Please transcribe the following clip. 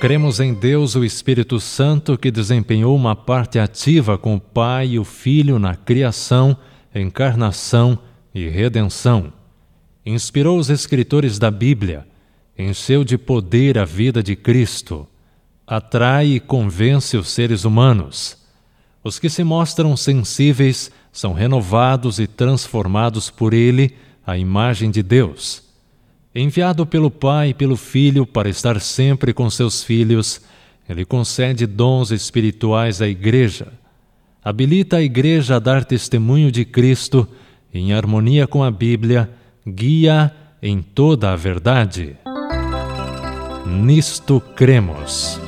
Cremos em Deus, o Espírito Santo, que desempenhou uma parte ativa com o Pai e o Filho na criação, encarnação e redenção. Inspirou os escritores da Bíblia, encheu de poder a vida de Cristo, atrai e convence os seres humanos. Os que se mostram sensíveis são renovados e transformados por Ele à imagem de Deus Enviado pelo Pai e pelo Filho para estar sempre com seus filhos, ele concede dons espirituais à Igreja. Habilita a Igreja a dar testemunho de Cristo em harmonia com a Bíblia, guia em toda a verdade. Nisto cremos.